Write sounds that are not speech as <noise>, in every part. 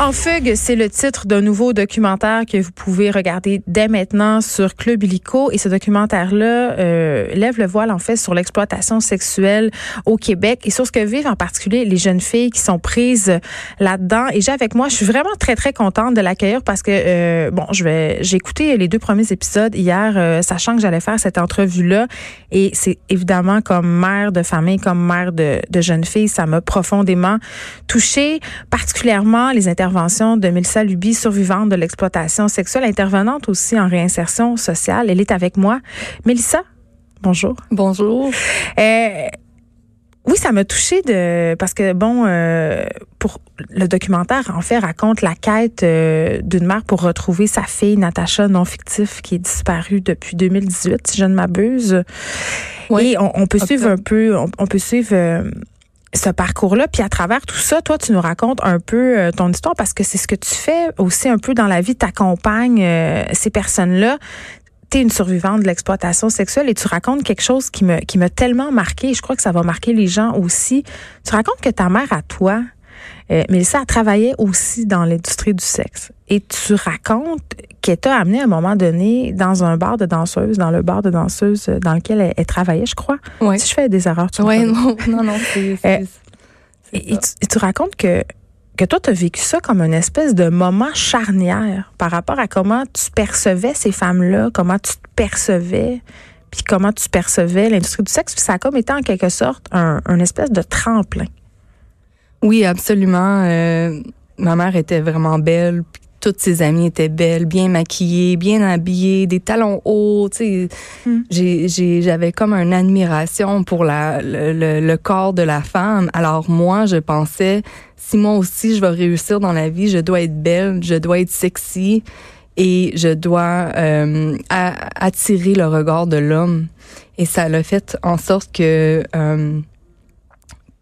En fugue, c'est le titre d'un nouveau documentaire que vous pouvez regarder dès maintenant sur Club Illico. Et ce documentaire-là euh, lève le voile en fait sur l'exploitation sexuelle au Québec et sur ce que vivent en particulier les jeunes filles qui sont prises là-dedans. Et j'ai avec moi, je suis vraiment très très contente de l'accueillir parce que euh, bon, je vais j'ai écouté les deux premiers épisodes hier, euh, sachant que j'allais faire cette entrevue-là. Et c'est évidemment comme mère de famille, comme mère de, de jeunes filles, ça m'a profondément touchée, particulièrement les interventions de Mélissa Luby, survivante de l'exploitation sexuelle, intervenante aussi en réinsertion sociale. Elle est avec moi. Mélissa, bonjour. Bonjour. Euh, oui, ça m'a touchée de parce que bon, euh, pour le documentaire en fait raconte la quête euh, d'une mère pour retrouver sa fille Natacha non fictif qui est disparue depuis 2018 si je ne m'abuse. Oui, Et on, on peut suivre un peu, on, on peut suivre ce parcours-là. Puis à travers tout ça, toi, tu nous racontes un peu euh, ton histoire parce que c'est ce que tu fais aussi un peu dans la vie. Tu accompagnes euh, ces personnes-là. Tu es une survivante de l'exploitation sexuelle et tu racontes quelque chose qui me qui m'a tellement marqué. Je crois que ça va marquer les gens aussi. Tu racontes que ta mère à toi, euh, Mélissa, a travaillé aussi dans l'industrie du sexe. Et tu racontes qu'elle t'a amené à un moment donné dans un bar de danseuse, dans le bar de danseuse dans lequel elle, elle travaillait, je crois. Ouais. Si je fais des erreurs, tu Oui, non, non, non, c'est. Euh, c'est Et, et ça. tu, et tu racontes que, que toi, tu as vécu ça comme une espèce de moment charnière par rapport à comment tu percevais ces femmes-là, comment tu te percevais, puis comment tu percevais l'industrie du sexe. Puis ça a comme été en quelque sorte un, un espèce de tremplin. Oui, absolument. Euh, ma mère était vraiment belle. Toutes ses amies étaient belles, bien maquillées, bien habillées, des talons hauts. Tu sais, j'ai, j'ai, j'avais comme une admiration pour la, le, le- le corps de la femme. Alors moi, je pensais, si moi aussi je vais réussir dans la vie, je dois être belle, je dois être sexy et je dois euh, attirer le regard de l'homme. Et ça l'a fait en sorte que euh,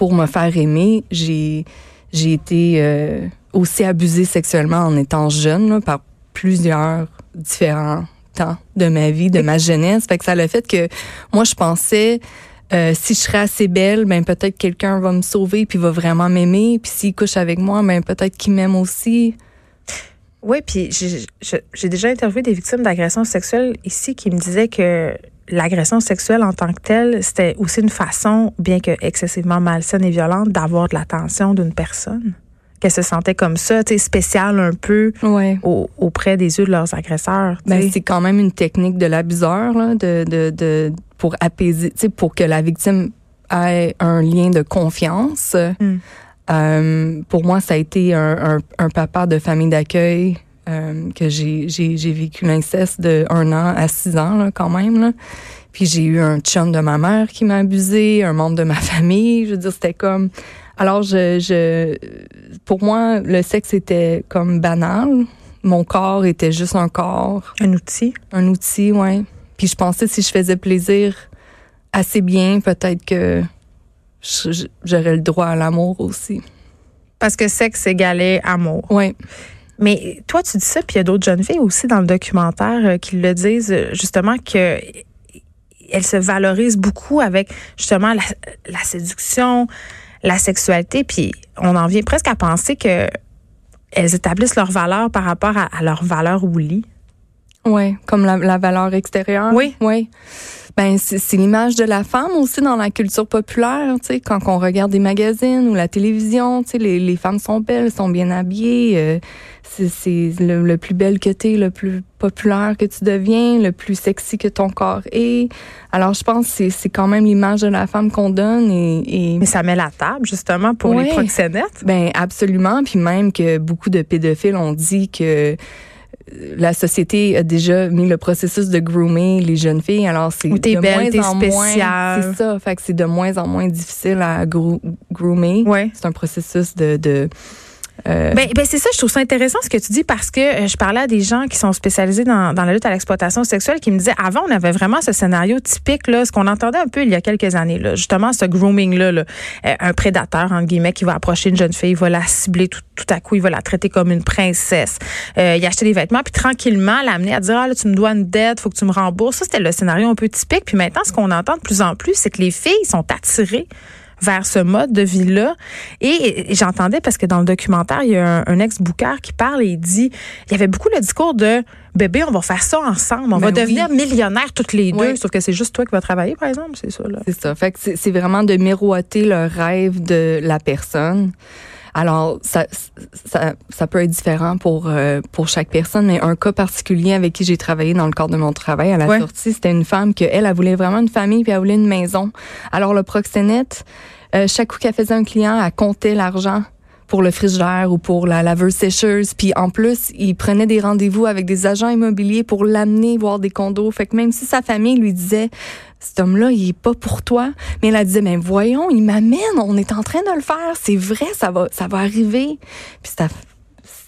pour me faire aimer, j'ai j'ai été euh, aussi abusée sexuellement en étant jeune là, par plusieurs différents temps de ma vie, de ma jeunesse. Fait que ça l'a fait que moi je pensais euh, si je serais assez belle, ben peut-être quelqu'un va me sauver puis va vraiment m'aimer. Puis s'il couche avec moi, ben peut-être qu'il m'aime aussi. Oui, puis j'ai déjà interviewé des victimes d'agressions sexuelles ici qui me disaient que l'agression sexuelle en tant que telle, c'était aussi une façon, bien que excessivement malsaine et violente, d'avoir de l'attention d'une personne? Qu'elle se sentait comme ça, tu sais, spéciale un peu Ouais. au- auprès des yeux de leurs agresseurs. Ben, c'est quand même une technique de l'abuseur là, de, de, de pour apaiser, pour que la victime ait un lien de confiance. Mm. Euh, pour moi, ça a été un, un, un papa de famille d'accueil euh, que j'ai j'ai j'ai vécu l'inceste de un an à six ans là, quand même là. Puis j'ai eu un chum de ma mère qui m'a abusé, un membre de ma <laughs> famille. Je veux dire, c'était comme. Alors, je, je, pour moi, le sexe était comme banal. Mon corps était juste un corps, un outil. un outil, ouais. Puis je pensais si je faisais plaisir assez bien, peut-être que j'aurais le droit à l'amour aussi. Parce que sexe égalait amour. Ouais. Mais toi, tu dis ça, puis il y a d'autres jeunes filles aussi dans le documentaire euh, qui le disent, euh, justement, que elles se valorisent beaucoup avec justement la, séduction, la sexualité, puis on en vient presque à penser que elles établissent leur valeur par rapport à, à leur valeur au lit. Ouais, comme la, la valeur extérieure. Oui. Oui. Ben, c'est c'est l'image de la femme aussi dans la culture populaire, tu sais, quand on regarde des magazines ou la télévision, tu sais, les, les femmes sont belles, sont bien habillées, euh, c'est c'est le, le plus belle que t'es, le plus populaire que tu deviens, le plus sexy que ton corps est. Alors, je pense que c'est- c'est quand même l'image de la femme qu'on donne et, et Mais ça met la table, justement, pour Oui. les proxénètes. ben absolument, puis même que beaucoup de pédophiles ont dit que la société a déjà mis le processus de groomer les jeunes filles. Alors c'est de belle, moins en moins- spéciale. C'est ça, fait que c'est de moins en moins difficile à groo- groomer. Ouais. C'est un processus de, de ben, ben c'est ça, je trouve ça intéressant ce que tu dis parce que euh, je parlais à des gens qui sont spécialisés dans, la lutte à l'exploitation sexuelle qui me disaient avant on avait vraiment ce scénario typique là, ce qu'on entendait un peu il y a quelques années là, justement ce grooming là, euh, un prédateur entre guillemets qui va approcher une jeune fille, il va la cibler tout, à coup, il va la traiter comme une princesse, euh, il acheter des vêtements puis tranquillement l'amener à dire ah tu me dois une dette, faut que tu me rembourses. Ça c'était le scénario un peu typique. Puis maintenant ce qu'on entend de plus en plus, c'est que les filles sont attirées vers ce mode de vie-là. Et, j'entendais, parce que dans le documentaire, il y a un, ex-booker qui parle et il dit, il y avait beaucoup le discours de bébé, on va faire ça ensemble, on va ben devenir millionnaires toutes les deux. Sauf que c'est juste toi qui vas travailler, par exemple, c'est ça. C'est ça. Fait que c'est vraiment de miroiter le rêve de la personne. Alors, ça, ça, ça peut être différent pour euh, pour chaque personne, mais un cas particulier avec qui j'ai travaillé dans le cadre de mon travail à la sortie, c'était une femme que elle, elle voulait vraiment une famille puis elle voulait une maison. Alors le proxénète, euh, chaque coup qu'elle faisait un client, elle comptait l'argent pour le frigidaire ou pour la laveuse sécheuse. Puis en plus, il prenait des rendez-vous avec des agents immobiliers pour l'amener voir des condos. Fait que même si sa famille lui disait cet homme-là, il est pas pour toi, mais elle a dit mais voyons, il m'amène, on est en train de le faire, c'est vrai, ça va arriver. Puis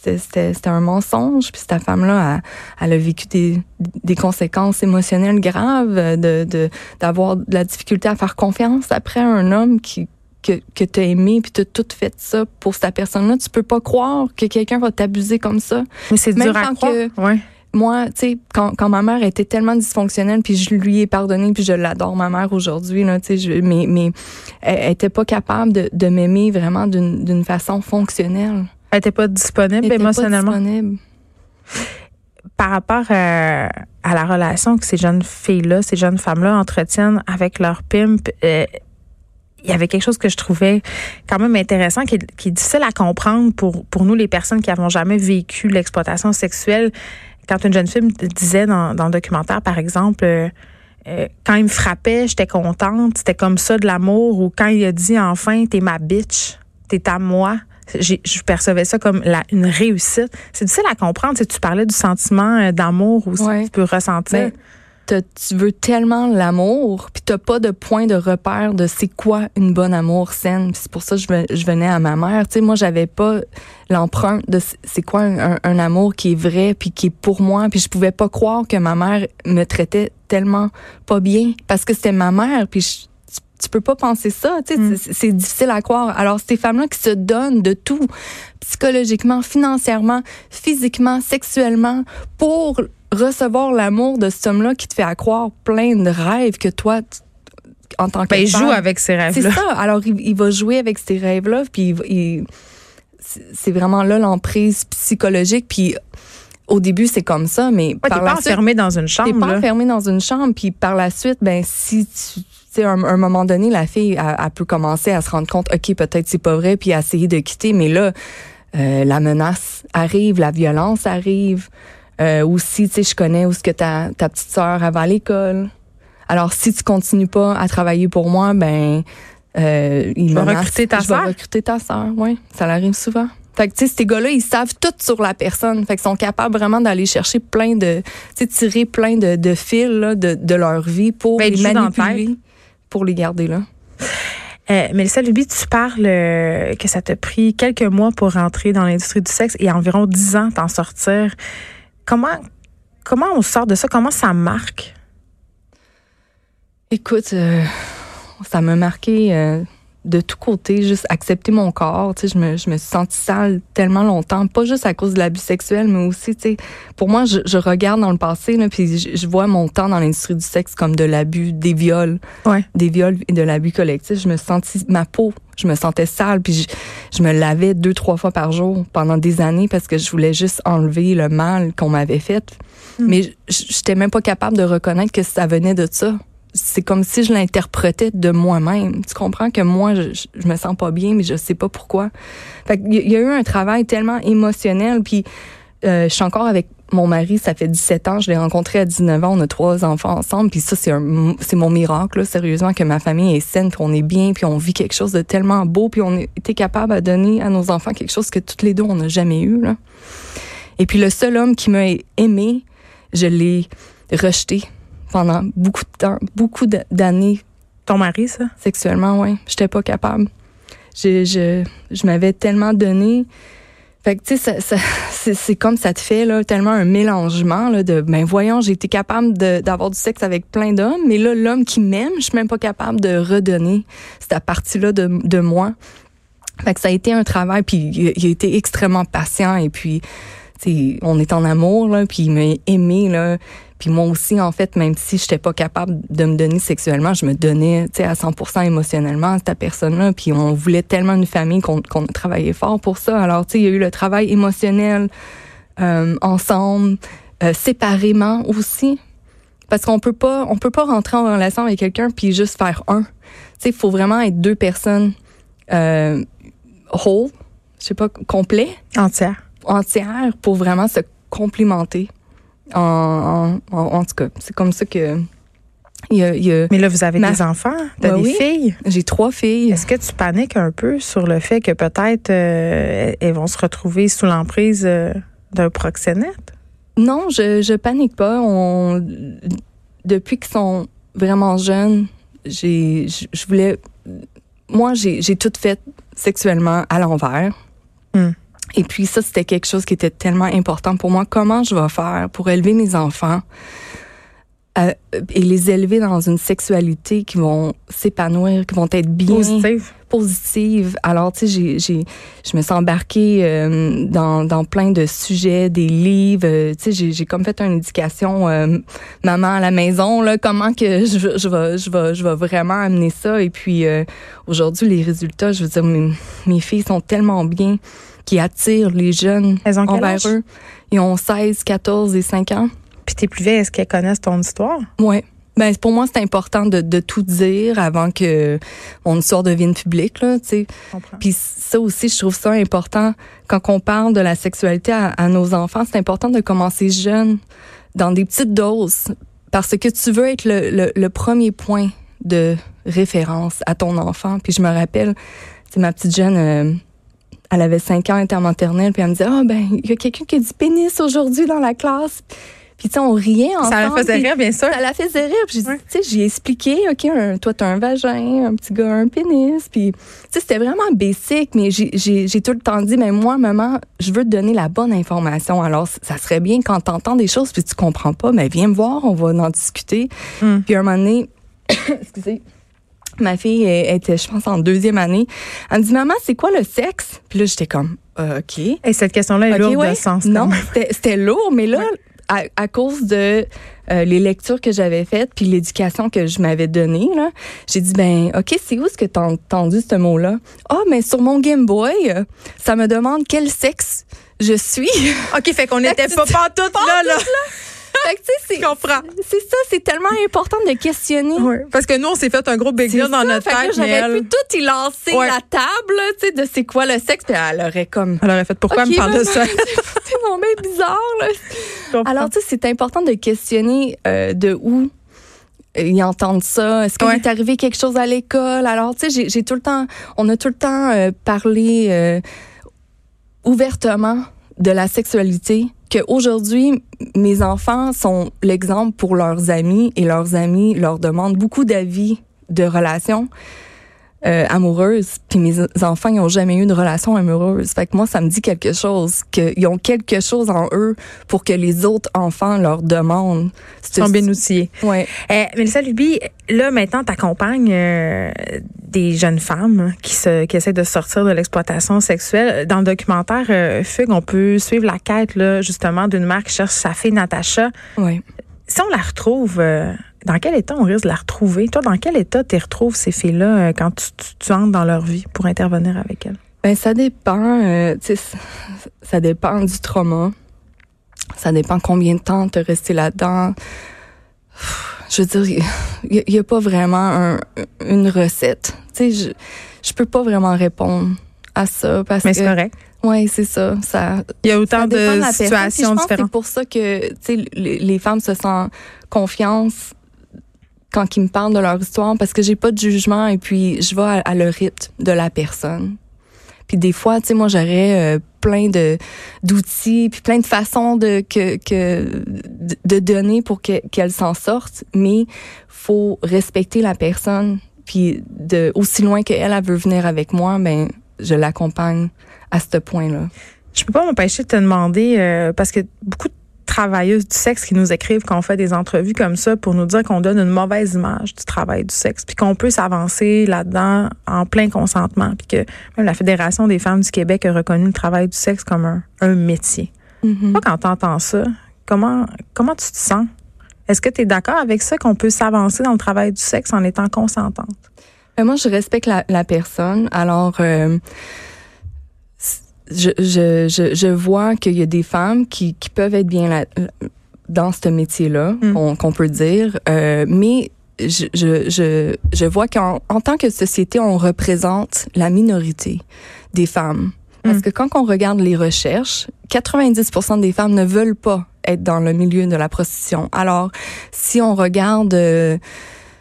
c'était un mensonge. Puis cette femme-là, elle, a vécu des, des conséquences émotionnelles graves, de d'avoir de, la difficulté à faire confiance après un homme qui que, que tu as aimé puis tu as tout fait ça pour cette personne-là. Tu peux pas croire que quelqu'un va t'abuser comme ça. Mais c'est dur à croire. ouais. Moi, tu sais, quand, quand ma mère était tellement dysfonctionnelle, puis je lui ai pardonné, puis je l'adore, ma mère, aujourd'hui, là, tu sais, mais, mais elle était pas capable de, de m'aimer vraiment d'une façon fonctionnelle. Elle était pas disponible elle émotionnellement? Pas disponible. Par rapport à, à, la relation que ces jeunes filles-là, ces jeunes femmes-là entretiennent avec leur pimp, euh, il y avait quelque chose que je trouvais quand même intéressant, qui est, difficile à comprendre pour, pour nous, les personnes qui n'avons jamais vécu l'exploitation sexuelle. Quand une jeune fille disait dans, dans le documentaire, par exemple, euh, euh, quand il me frappait, j'étais contente, c'était comme ça de l'amour, ou quand il a dit enfin, t'es ma bitch, t'es à moi, je percevais ça comme la, une réussite. C'est difficile à comprendre. Si tu parlais du sentiment euh, d'amour aussi que tu peux ressentir. Ben, tu veux tellement l'amour, puis t'as pas de point de repère de c'est quoi une bonne amour saine. C'est pour ça que je, venais à ma mère. Tu sais, moi, j'avais pas l'empreinte de c'est quoi un, amour qui est vrai, puis qui est pour moi. Puis je pouvais pas croire que ma mère me traitait tellement pas bien, parce que c'était ma mère, puis tu peux pas penser ça, tu sais, mm. c'est difficile à croire. Alors ces femmes-là qui se donnent de tout, psychologiquement, financièrement, physiquement, sexuellement, pour recevoir l'amour de cet homme-là qui te fait accroire plein de rêves que toi, en tant que ben, il joue avec ces rêves-là. C'est ça. Alors, il, va jouer avec ces rêves-là, puis c'est vraiment là l'emprise psychologique, puis au début, c'est comme ça, mais par t'es pas enfermé dans une chambre. T'es pas enfermé dans une chambre, puis par la suite, ben si tu sais, à un, moment donné, la fille, a peut commencer à se rendre compte, OK, peut-être c'est pas vrai, puis à essayer de quitter. Mais là, euh, la menace arrive, la violence arrive. Euh, aussi, tu sais, je connais où ce que ta, ta petite sœur va à l'école. Alors, si tu continues pas à travailler pour moi, ben, euh, il va recruter ta sœur. recruter ta sœur, oui. Ça arrive souvent. Fait que, tu sais, ces gars-là, ils savent tout sur la personne. Fait qu'ils sont capables vraiment d'aller chercher plein de, tu sais, tirer plein de, de fils, là, de, de leur vie pour ben, les manipuler, pour les garder là. Euh, Mélissa Luby, tu parles euh, que ça t'a pris quelques mois pour rentrer dans l'industrie du sexe et environ dix ans t'en sortir. Comment, comment on sort de ça? Comment ça marque? Écoute, euh, ça m'a marqué de tous côtés, juste accepter mon corps. Tu sais, je me, je me suis sentie sale tellement longtemps, pas juste à cause de l'abus sexuel, mais aussi, tu sais, pour moi, je, je regarde dans le passé, là, puis je, vois mon temps dans l'industrie du sexe comme de l'abus, des viols, ouais. des viols et de l'abus collectif. Je me sentis, ma peau, je me sentais sale, puis je, je, me lavais deux, trois fois par jour pendant des années parce que je voulais juste enlever le mal qu'on m'avait fait. Hmm. Mais je j'étais même pas capable de reconnaître que ça venait de ça c'est comme si je l'interprétais de moi-même. Tu comprends que moi, je, je, me sens pas bien, mais je sais pas pourquoi. Fait il y a eu un travail tellement émotionnel, puis euh, je suis encore avec mon mari, ça fait 17 ans, je l'ai rencontré à 19 ans, on a trois enfants ensemble, puis ça, c'est c'est mon miracle, là, sérieusement, que ma famille est saine, puis on est bien, puis on vit quelque chose de tellement beau, puis on était capable de donner à nos enfants quelque chose que toutes les deux, on n'a jamais eu. Là. Et puis le seul homme qui m'a aimé, je l'ai rejeté pendant beaucoup de temps, beaucoup d'années. Ton mari, ça? Sexuellement, oui. J'étais pas capable. Je, je, je m'avais tellement donné, Fait que, tu sais, ça, ça, <laughs> c'est, comme ça te fait là, tellement un mélangement là, de, ben voyons, j'ai été capable d'avoir du sexe avec plein d'hommes, mais là, l'homme qui m'aime, je suis même pas capable de redonner cette partie-là de, de moi. Fait que ça a été un travail, puis il, il a été extrêmement patient, et puis, on est en amour, là, puis il m'a aimé, là. Puis moi aussi, en fait, même si j'étais pas capable de me donner sexuellement, je me donnais, tu sais, à 100% émotionnellement à cette personne-là. Puis on voulait tellement une famille qu'on qu'on a fort pour ça. Alors, tu sais, il y a eu le travail émotionnel euh, ensemble, euh, séparément aussi. Parce qu'on peut pas, on peut pas rentrer en relation avec quelqu'un puis juste faire un. Tu sais, il faut vraiment être deux personnes euh, whole, je sais pas, complet, Entière. Entières pour vraiment se complimenter. En, en, en, en tout cas, c'est comme ça que y a, y a- Mais là, vous avez Ma- des enfants, t'as Ouais, des oui. filles. j'ai trois filles. Est-ce que tu paniques un peu sur le fait que peut-être euh, elles vont se retrouver sous l'emprise euh, d'un proxénète? Non, je je panique pas. On depuis qu'ils sont vraiment jeunes, j'ai je je voulais moi j'ai j'ai tout fait sexuellement à l'envers. Hmm. Et puis ça c'était quelque chose qui était tellement important pour moi. Comment je vais faire pour élever mes enfants euh, et les élever dans une sexualité qui vont s'épanouir, qui vont être bien Positive. positive? Alors, tu sais, j'ai, j'ai, je me suis embarquée euh, dans, dans plein de sujets, des livres. euh, tu sais, j'ai, j'ai comme fait une éducation euh, maman à la maison, là, comment que je, je vais, je vais, je vais vraiment amener ça? Et puis, euh, aujourd'hui, les résultats, je veux dire, mes, mes filles sont tellement bien qui attirent les jeunes Elles ont envers âge? eux. Ils ont 16, 14 et 5 ans. Puis tes plus vieilles, est-ce qu'elles connaissent ton histoire? Ouais. Ben pour moi c'est important de, de tout dire avant que mon histoire devienne publique là, tu sais. Puis ça aussi, je trouve ça important quand on parle de la sexualité à, à nos enfants, c'est important de commencer jeune, dans des petites doses, parce que tu veux être le, le, le premier point de référence à ton enfant. Puis je me rappelle, c'est ma petite jeune, euh, elle avait 5 ans, elle était en maternelle, puis elle me disait, ah ben, il y a quelqu'un qui a dit pénis aujourd'hui dans la classe. Puis tu sais, on riait ensemble. Ça la faisait rire, bien sûr. ça la faisait rire. Puis j'ai dit, Ouais. tu sais, j'ai expliqué, OK, un, toi, t'as un vagin, un petit gars, un pénis. Puis, tu sais, c'était vraiment basic, mais j'ai- tout le temps dit, mais moi, maman, je veux te donner la bonne information. Alors, ça serait bien quand t'entends des choses puis tu comprends pas, mais viens me voir, on va en discuter. Hmm. Puis, un moment donné, <coughs> excusez, ma fille elle était, je pense, en deuxième année. Elle me dit, maman, c'est quoi le sexe? Puis là, j'étais comme, Euh, OK. Et cette question-là est lourde ouais. de sens. Non, c'était lourd, mais là, à, à cause de euh, les lectures que j'avais faites puis l'éducation que je m'avais donnée, là, j'ai dit ben ok, c'est où est-ce que t'as entendu ce mot-là? Ah, mais sur mon Game Boy, ça me demande quel sexe je suis. OK, fait qu'on <laughs> n'était pas pantoute là, là. Fait que <laughs> c'est Je comprends. c'est ça, c'est tellement important de questionner. Oui. Parce que nous, on s'est fait un gros big deal dans ça, notre fait tête, J'aurais pu tout y lancer Ouais. la table, tu sais, de c'est quoi le sexe, puis elle aurait comme elle aurait fait pourquoi Ok, elle me parle de ça? <laughs> c'est mon bizarre, là. Alors, tu sais, c'est important de questionner euh, de où ils entendent ça. Est-ce qu'il Ouais. est arrivé quelque chose à l'école? Alors, tu sais, j'ai- j'ai tout le temps, on a tout le temps euh, parlé euh, ouvertement de la sexualité. Qu'aujourd'hui, mes enfants sont l'exemple pour leurs amis et leurs amis leur demandent beaucoup d'avis de relations euh, amoureuses. Puis mes enfants, ils n'ont jamais eu de relation amoureuse. Fait que moi, ça me dit quelque chose, qu'ils ont quelque chose en eux pour que les autres enfants leur demandent. Ils sont bien outillés. Ouais. Eh, Mélissa Luby, là, maintenant, tu accompagnes des jeunes femmes qui, se, qui essaient de sortir de l'exploitation sexuelle. Dans le documentaire euh, Fugue, on peut suivre la quête, là, justement, d'une mère qui cherche sa fille Natacha. Ouais. Si on la retrouve, euh, dans quel état on risque de la retrouver? Toi, dans quel état tu retrouves ces filles-là euh, quand tu, tu, tu entres dans leur vie pour intervenir avec elles? Ben, ça dépend, euh, ça, dépend du trauma. Ça dépend combien de temps tu resté là-dedans. Je veux dire, il n'y a, pas vraiment un- une recette. Tu sais, je, je peux pas vraiment répondre à ça parce Mais que c'est correct. Ouais, c'est ça. Ça, Il y a autant de la situations différentes. C'est pour ça que tu sais, les, les femmes se sentent confiance quand ils me parlent de leur histoire parce que j'ai pas de jugement et puis je vais à, à le rythme de la personne. Puis des fois, tu sais, moi j'aurais euh, plein de d'outils puis plein de façons de que que de, donner pour que qu'elle s'en sorte, mais faut respecter la personne puis de aussi loin qu'elle elle veut venir avec moi, ben je l'accompagne à ce point-là? Je peux pas m'empêcher de te demander, euh, parce que beaucoup de travailleuses du sexe qui nous écrivent quand on fait des entrevues comme ça pour nous dire qu'on donne une mauvaise image du travail du sexe, puis qu'on peut s'avancer là-dedans en plein consentement, puis que même la Fédération des femmes du Québec a reconnu le travail du sexe comme un, un métier. Mhm. Toi, quand tu entends ça, comment, comment tu te sens? Est-ce que tu es d'accord avec ça qu'on peut s'avancer dans le travail du sexe en étant consentante? Euh, moi, je respecte la, la personne. Alors, euh, je, je, je, je vois qu'il y a des femmes qui, qui peuvent être bien là, dans ce métier-là, Mm. qu'on peut dire, euh, mais je, je, je, je vois qu'en en tant que société, on représente la minorité des femmes. Parce Mm. que quand on regarde les recherches, 90% des femmes ne veulent pas être dans le milieu de la prostitution. Alors, si on regarde... euh,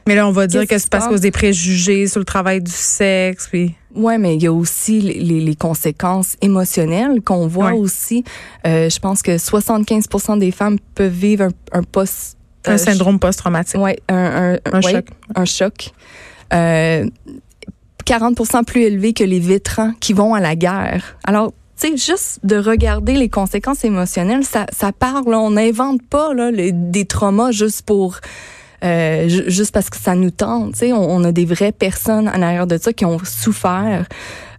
Mais là, on va dire que c'est parce a des préjugés sur le travail du sexe, puis... Ouais, mais il y a aussi les, conséquences émotionnelles qu'on voit Ouais. aussi. Euh, je pense que 75% des femmes peuvent vivre un, un post Un euh, syndrome post-traumatique. Ouais, un, un, Un ouais, choc. un choc. Euh, 40% plus élevé que les vétérans qui vont à la guerre. Alors, tu sais, juste de regarder les conséquences émotionnelles, ça, ça parle. là. On n'invente pas là, les- des traumas juste pour euh, ju- juste parce que ça nous tente. On, on a des vraies personnes en arrière de ça qui ont souffert.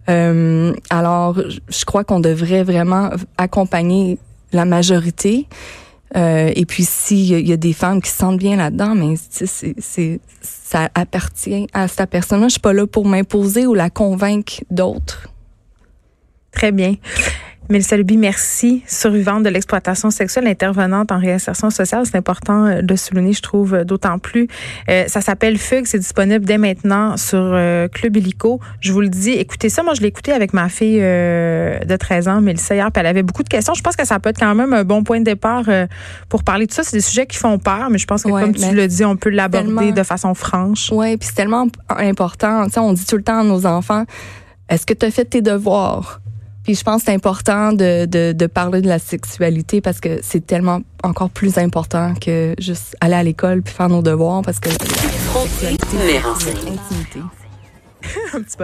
Euh, alors, je- crois qu'on devrait vraiment accompagner la majorité. Euh, et puis, s'il y, y a des femmes qui se sentent bien là-dedans, mais c'est, ça appartient à cette personne-là. Je suis pas là pour m'imposer ou la convaincre d'autres. Très bien. Mélissa Luby, merci. Survivante de l'exploitation sexuelle, intervenante en réinsertion sociale. C'est important euh, de le souligner, je trouve, euh, d'autant plus. Euh, ça s'appelle Fugue. C'est disponible dès maintenant sur euh, Club Illico. Je vous le dis, écoutez ça. Moi, je l'ai écouté avec ma fille euh, de 13 ans, Mélissa, hier, puis elle avait beaucoup de questions. Je pense que ça peut être quand même un bon point de départ euh, pour parler de ça. C'est des sujets qui font peur, mais je pense que, Ouais, comme tu le dis, on peut l'aborder de façon franche. Ouais, puis c'est tellement important. Tu sais, on dit tout le temps à nos enfants, est-ce que tu as fait tes devoirs? Puis je pense que c'est important de, de, de parler de la sexualité parce que c'est tellement encore plus important que juste aller à l'école puis faire nos devoirs parce que la intimité. <laughs> Un petit peu.